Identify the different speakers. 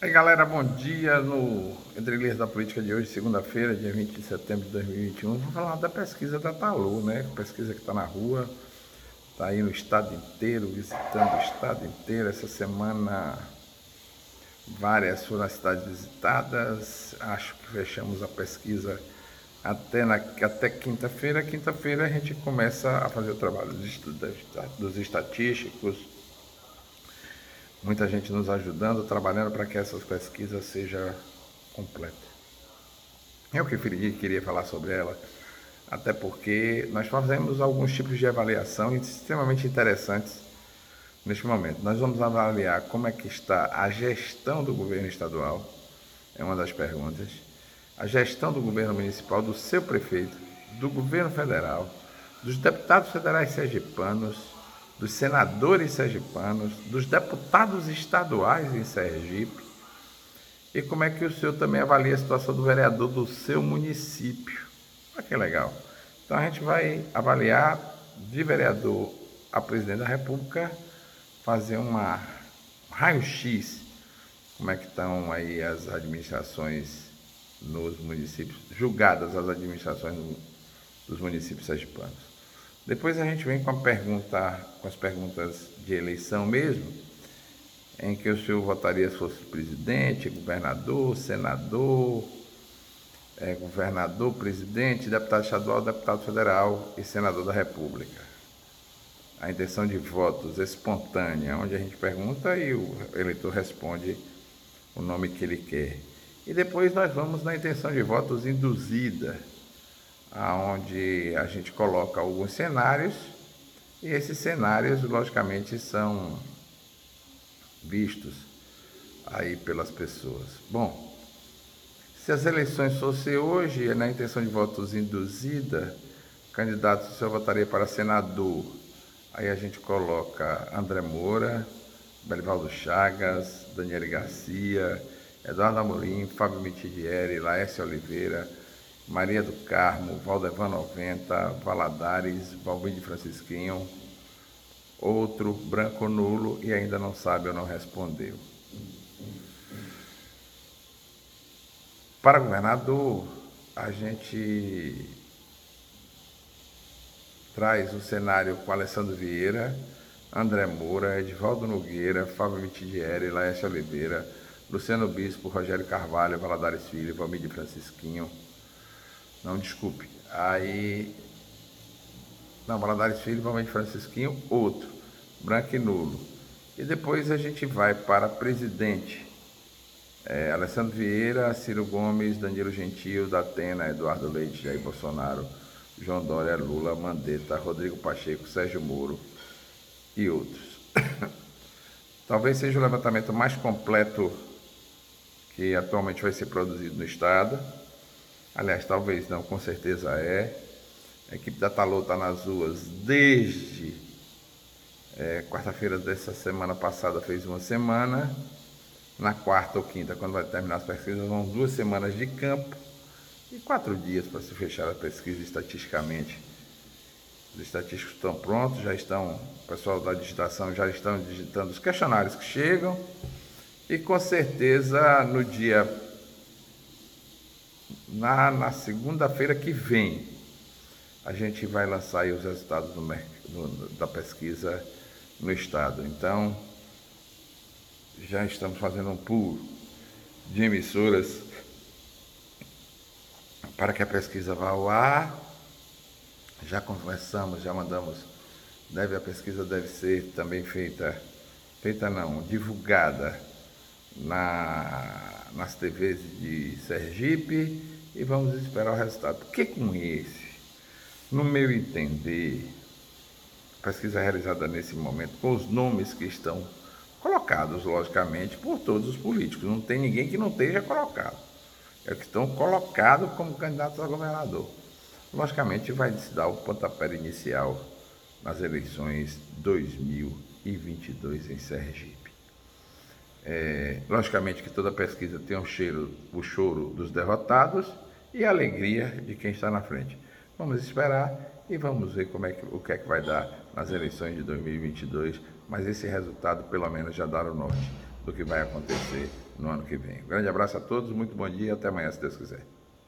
Speaker 1: Aí galera, bom dia no Entre da Política de hoje, segunda-feira, dia 20 de setembro de 2021. Vamos falar da pesquisa da Talu, né? Pesquisa que está na rua, está aí no estado inteiro, visitando o estado inteiro. Essa semana várias foram as cidades visitadas. Acho que fechamos a pesquisa até, na, até quinta-feira. Quinta-feira a gente começa a fazer o trabalho dos, dos estatísticos muita gente nos ajudando, trabalhando para que essas pesquisas seja completa. Eu que queria falar sobre ela, até porque nós fazemos alguns tipos de avaliação extremamente interessantes neste momento. Nós vamos avaliar como é que está a gestão do governo estadual, é uma das perguntas, a gestão do governo municipal, do seu prefeito, do governo federal, dos deputados federais sergipanos, dos senadores sergipanos, dos deputados estaduais em Sergipe, e como é que o senhor também avalia a situação do vereador do seu município. Olha que legal. Então a gente vai avaliar de vereador a presidente da República, fazer uma raio-x, como é que estão aí as administrações nos municípios, julgadas as administrações dos municípios sergipanos. Depois a gente vem com a pergunta, com as perguntas de eleição mesmo, em que o senhor votaria se fosse presidente, governador, senador, é, governador, presidente, deputado estadual, deputado federal e senador da República. A intenção de votos espontânea, onde a gente pergunta e o eleitor responde o nome que ele quer. E depois nós vamos na intenção de votos induzida aonde a gente coloca alguns cenários e esses cenários, logicamente, são vistos aí pelas pessoas. Bom, se as eleições fossem hoje, na intenção de votos induzida, candidato eu votaria para senador, aí a gente coloca André Moura, Belivaldo Chagas, Daniele Garcia, Eduardo Amorim, Fábio Mitidieri, Laércio Oliveira, Maria do Carmo, Valdevan 90, Valadares, Valvide Francisquinho, outro branco nulo e ainda não sabe ou não respondeu. Para governador, a gente traz o cenário com Alessandro Vieira, André Moura, Edvaldo Nogueira, Fábio Mitidieri, Laércio Oliveira, Luciano Bispo, Rogério Carvalho, Valadares Filho, Valmir Francisquinho, não, desculpe. Aí. Não, Valadares Filho, Valmente Francisquinho, outro, branco e nulo. E depois a gente vai para presidente. É, Alessandro Vieira, Ciro Gomes, Danilo Gentil, Datena, Eduardo Leite, Jair Bolsonaro, João Dória, Lula, Mandetta, Rodrigo Pacheco, Sérgio Moro e outros. Talvez seja o levantamento mais completo que atualmente vai ser produzido no Estado. Aliás, talvez não, com certeza é. A equipe da Talô está nas ruas desde é, quarta-feira dessa semana passada, fez uma semana. Na quarta ou quinta, quando vai terminar as pesquisas, vão duas semanas de campo e quatro dias para se fechar a pesquisa estatisticamente. Os estatísticos estão prontos, já estão, o pessoal da digitação já estão digitando os questionários que chegam. E com certeza no dia na, na segunda-feira que vem, a gente vai lançar os resultados do, do, da pesquisa no estado. Então, já estamos fazendo um pool de emissoras para que a pesquisa vá ao ar. Já conversamos, já mandamos. Deve a pesquisa deve ser também feita, feita não, divulgada na, nas TVs de Sergipe e vamos esperar o resultado. Porque com esse, no meu entender, pesquisa realizada nesse momento, com os nomes que estão colocados, logicamente, por todos os políticos, não tem ninguém que não esteja colocado. É que estão colocados como candidatos a governador. Logicamente, vai se dar o pontapé inicial nas eleições 2022 em Sergipe. É, logicamente que toda pesquisa tem um cheiro, o choro dos derrotados e a alegria de quem está na frente. Vamos esperar e vamos ver como é que, o que é que vai dar nas eleições de 2022, mas esse resultado pelo menos já dá o norte do que vai acontecer no ano que vem. Um grande abraço a todos, muito bom dia, até amanhã, se Deus quiser.